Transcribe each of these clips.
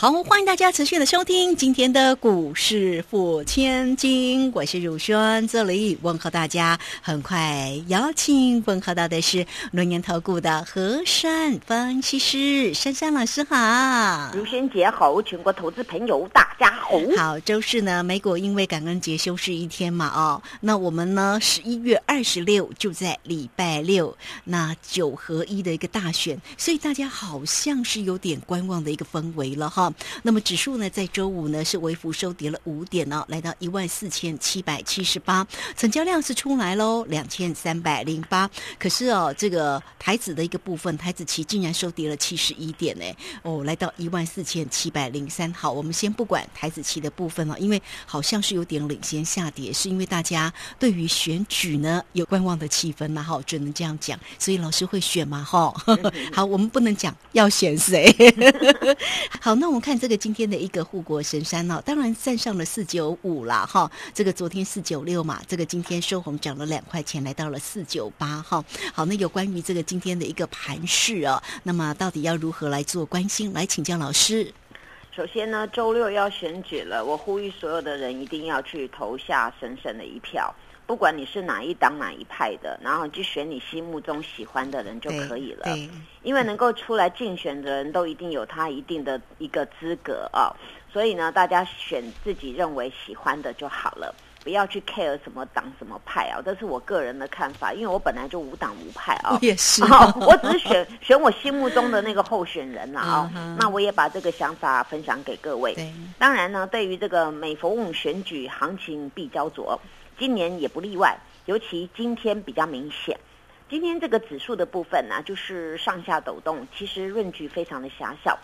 好，欢迎大家持续的收听今天的股市付千金，我是汝轩，这里问候大家。很快邀请问候到的是轮年投顾的何山分析师珊珊老师，好，汝轩姐好，全国投资朋友大家好。好，周四呢，美国因为感恩节休市一天嘛，哦，那我们呢十一月二十六就在礼拜六，那九合一的一个大选，所以大家好像是有点观望的一个氛围了哈。那么指数呢，在周五呢是微幅收跌了五点哦，来到一万四千七百七十八，成交量是出来喽，两千三百零八。可是哦，这个台子的一个部分，台子期竟然收跌了七十一点呢，哦，来到一万四千七百零三。好，我们先不管台子期的部分了，因为好像是有点领先下跌，是因为大家对于选举呢有观望的气氛嘛，哈，只能这样讲。所以老师会选嘛？哈，好，我们不能讲要选谁。好，那我们。看这个今天的一个护国神山哦，当然站上了四九五了哈。这个昨天四九六嘛，这个今天收红涨了两块钱，来到了四九八哈。好，那有关于这个今天的一个盘势哦，那么到底要如何来做关心？来请教老师。首先呢，周六要选举了，我呼吁所有的人一定要去投下神圣的一票。不管你是哪一党哪一派的，然后就选你心目中喜欢的人就可以了。因为能够出来竞选的人都一定有他一定的一个资格啊，所以呢，大家选自己认为喜欢的就好了，不要去 care 什么党什么派啊。这是我个人的看法，因为我本来就无党无派啊。也是，我只是选 选我心目中的那个候选人了啊。那我也把这个想法分享给各位。当然呢，对于这个每逢选举行情必焦灼。今年也不例外，尤其今天比较明显。今天这个指数的部分呢，就是上下抖动，其实润距非常的狭小，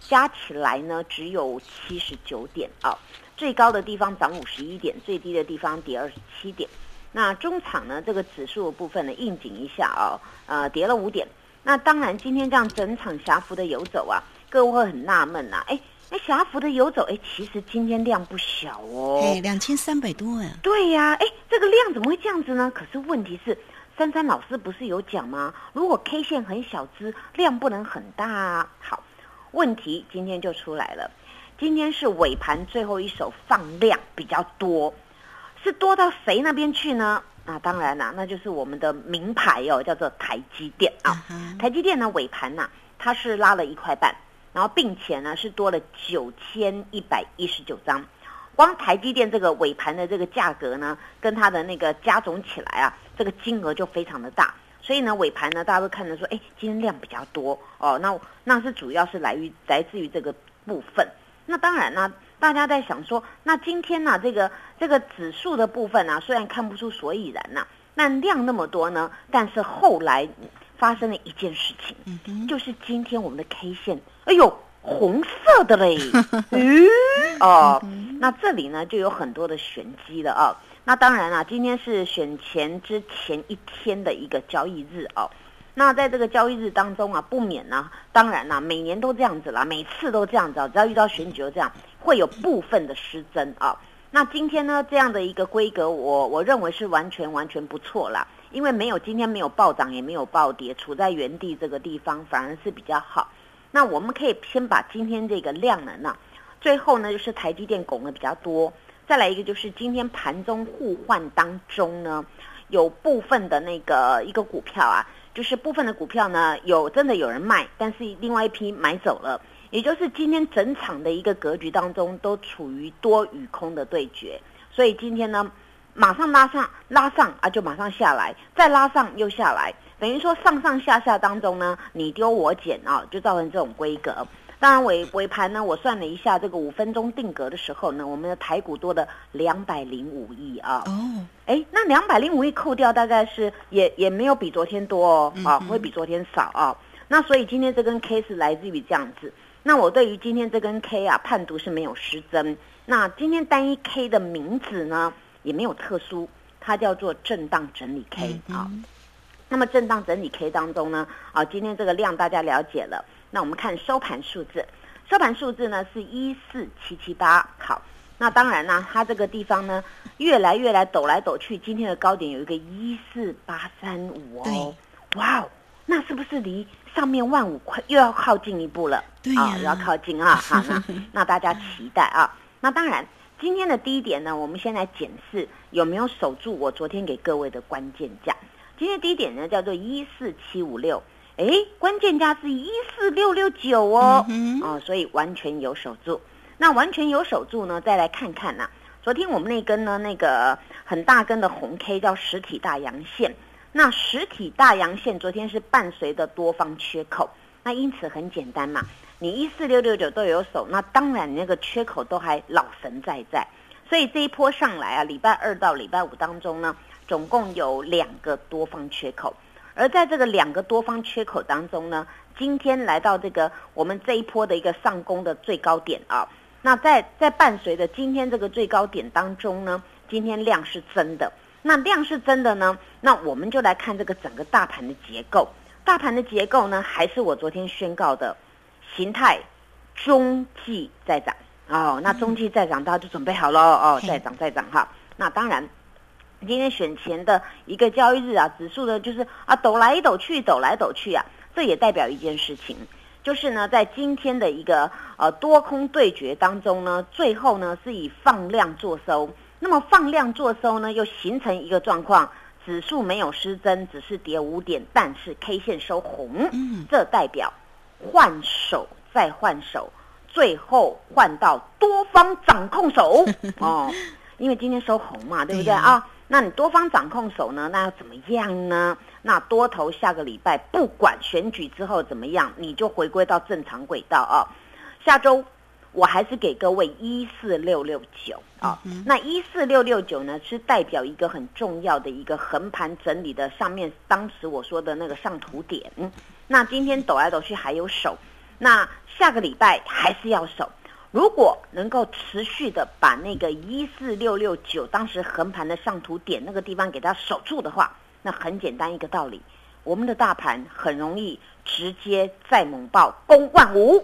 加起来呢只有七十九点啊。最高的地方涨五十一点，最低的地方跌二十七点。那中场呢，这个指数的部分呢，应景一下啊，呃，跌了五点。那当然，今天这样整场狭幅的游走啊，各位会很纳闷呐，哎。哎，狭幅的游走，哎，其实今天量不小哦，哎，两千三百多呀。对呀，哎，这个量怎么会这样子呢？可是问题是，珊珊老师不是有讲吗？如果 K 线很小只，量不能很大啊。好，问题今天就出来了，今天是尾盘最后一手放量比较多，是多到谁那边去呢？那当然啦，那就是我们的名牌哦，叫做台积电啊。台积电呢尾盘呐，它是拉了一块半。然后，并且呢，是多了九千一百一十九张，光台积电这个尾盘的这个价格呢，跟它的那个加总起来啊，这个金额就非常的大。所以呢，尾盘呢，大家都看着说，哎，今天量比较多哦，那那是主要是来于来自于这个部分。那当然呢，大家在想说，那今天呢，这个这个指数的部分呢，虽然看不出所以然呐，那量那么多呢，但是后来。发生了一件事情，就是今天我们的 K 线，哎呦，红色的嘞，嗯，哦，那这里呢就有很多的玄机了啊。那当然了，今天是选前之前一天的一个交易日哦。那在这个交易日当中啊，不免呢，当然啦，每年都这样子啦，每次都这样子啊，只要遇到选举就这样，会有部分的失真啊。那今天呢，这样的一个规格，我我认为是完全完全不错啦。因为没有今天没有暴涨也没有暴跌，处在原地这个地方反而是比较好。那我们可以先把今天这个量能呢，最后呢就是台积电拱的比较多，再来一个就是今天盘中互换当中呢，有部分的那个一个股票啊，就是部分的股票呢有真的有人卖，但是另外一批买走了，也就是今天整场的一个格局当中都处于多与空的对决，所以今天呢。马上拉上，拉上啊，就马上下来，再拉上又下来，等于说上上下下当中呢，你丢我捡啊，就造成这种规格。当然尾尾盘呢，我算了一下，这个五分钟定格的时候呢，我们的台股多的两百零五亿啊。哦，哎，那两百零五亿扣掉，大概是也也没有比昨天多哦，啊，会比昨天少啊。那所以今天这根 K 是来自于这样子。那我对于今天这根 K 啊，判读是没有失真。那今天单一 K 的名字呢？也没有特殊，它叫做震荡整理 K 啊。那么震荡整理 K 当中呢，啊，今天这个量大家了解了。那我们看收盘数字，收盘数字呢是一四七七八。好，那当然呢，它这个地方呢越来越来抖来抖去，今天的高点有一个一四八三五哦。哇哦，那是不是离上面万五快又要靠近一步了？对呀，要靠近啊。好，那 那大家期待啊。那当然，今天的低点呢，我们先来检视有没有守住我昨天给各位的关键价。今天低点呢叫做一四七五六，哎，关键价是一四六六九哦，嗯哦，所以完全有守住。那完全有守住呢，再来看看呐，昨天我们那根呢那个很大根的红 K 叫实体大阳线，那实体大阳线昨天是伴随的多方缺口，那因此很简单嘛，你一四六六九都有手，那当然你那个缺口都还老神在在，所以这一波上来啊，礼拜二到礼拜五当中呢。总共有两个多方缺口，而在这个两个多方缺口当中呢，今天来到这个我们这一波的一个上攻的最高点啊，那在在伴随着今天这个最高点当中呢，今天量是真的，那量是真的呢，那我们就来看这个整个大盘的结构，大盘的结构呢，还是我昨天宣告的形态，中继在涨哦，那中继在涨，大家就准备好了哦，再涨再涨哈，那当然。今天选前的一个交易日啊，指数呢就是啊抖来抖去，抖来抖去啊，这也代表一件事情，就是呢在今天的一个呃多空对决当中呢，最后呢是以放量做收。那么放量做收呢，又形成一个状况，指数没有失真，只是跌五点，但是 K 线收红，这代表换手再换手，最后换到多方掌控手 哦，因为今天收红嘛，对不对啊？那你多方掌控手呢？那要怎么样呢？那多头下个礼拜不管选举之后怎么样，你就回归到正常轨道啊。下周我还是给各位一四六六九啊。那一四六六九呢，是代表一个很重要的一个横盘整理的上面，当时我说的那个上图点。那今天抖来抖去还有手，那下个礼拜还是要守。如果能够持续的把那个一四六六九当时横盘的上图点那个地方给它守住的话，那很简单一个道理，我们的大盘很容易直接再猛爆攻万五，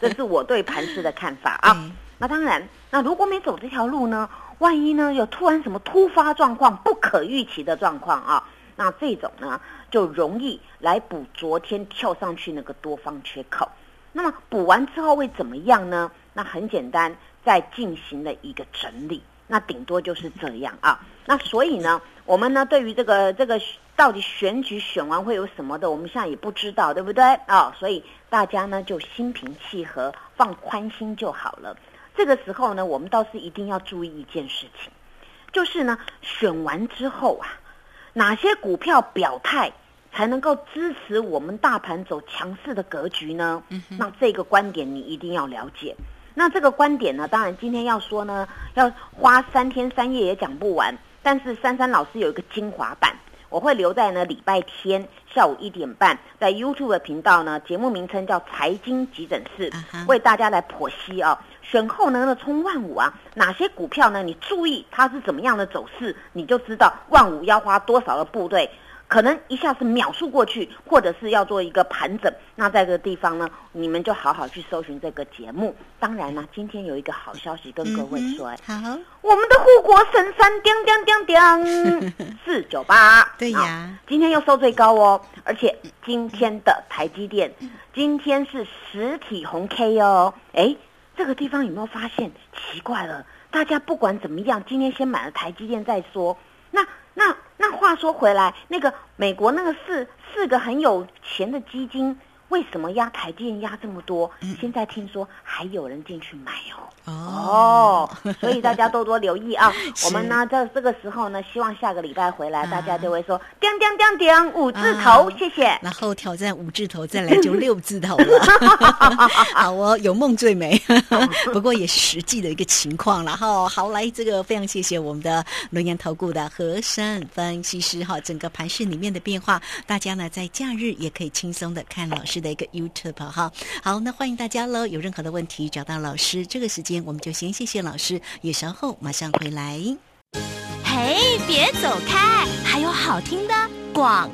这是我对盘势的看法啊。那当然，那如果没走这条路呢，万一呢有突然什么突发状况、不可预期的状况啊，那这种呢就容易来补昨天跳上去那个多方缺口。那么补完之后会怎么样呢？那很简单，再进行了一个整理，那顶多就是这样啊。那所以呢，我们呢对于这个这个到底选举选完会有什么的，我们现在也不知道，对不对啊？所以大家呢就心平气和，放宽心就好了。这个时候呢，我们倒是一定要注意一件事情，就是呢选完之后啊，哪些股票表态？才能够支持我们大盘走强势的格局呢？那这个观点你一定要了解。那这个观点呢，当然今天要说呢，要花三天三夜也讲不完。但是珊珊老师有一个精华版，我会留在呢礼拜天下午一点半，在 YouTube 的频道呢，节目名称叫财经急诊室，为大家来剖析啊。选后呢，那冲万五啊，哪些股票呢？你注意它是怎么样的走势，你就知道万五要花多少的部队。可能一下子秒速过去，或者是要做一个盘整。那在这个地方呢，你们就好好去搜寻这个节目。当然呢，今天有一个好消息跟各位说，好，我们的护国神山，叮叮叮叮，四九八，对呀，今天又收最高哦。而且今天的台积电，今天是实体红 K 哦。哎，这个地方有没有发现奇怪了？大家不管怎么样，今天先买了台积电再说。那那那话说回来，那个美国那个四四个很有钱的基金。为什么压台积电压这么多？现在听说还有人进去买哦。哦，所以大家多多留意啊。我们呢，在这个时候呢，希望下个礼拜回来，大家就会说“叮叮叮叮”五字头，谢谢。然后挑战五字头，再来就六字头了。好哦，有梦最美。不过也是实际的一个情况然后。好，来这个非常谢谢我们的龙岩投顾的和山分析师哈。整个盘市里面的变化，大家呢在假日也可以轻松的看老师。的一个 YouTube 哈，好，那欢迎大家喽！有任何的问题找到老师，这个时间我们就先谢谢老师，也稍后马上回来。嘿，别走开，还有好听的广。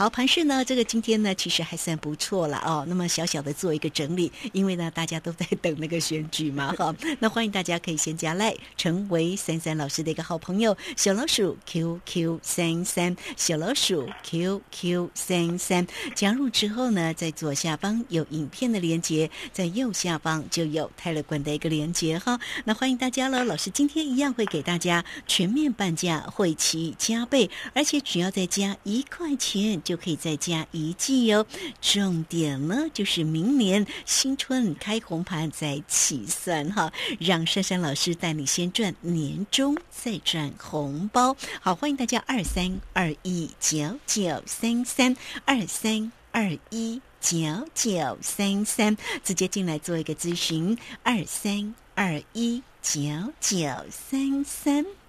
好，盘市呢，这个今天呢，其实还算不错了哦。那么小小的做一个整理，因为呢，大家都在等那个选举嘛，哈。那欢迎大家可以先加赖，成为三三老师的一个好朋友，小老鼠 QQ 三三，小老鼠 QQ 三三。加入之后呢，在左下方有影片的连接，在右下方就有泰勒管的一个连接哈。那欢迎大家了，老师今天一样会给大家全面半价，会期加倍，而且只要再加一块钱。就可以再加一季哦。重点呢，就是明年新春开红盘再起算哈，让珊珊老师带你先赚年终，再赚红包。好，欢迎大家二三二一九九三三二三二一九九三三直接进来做一个咨询，二三二一九九三三。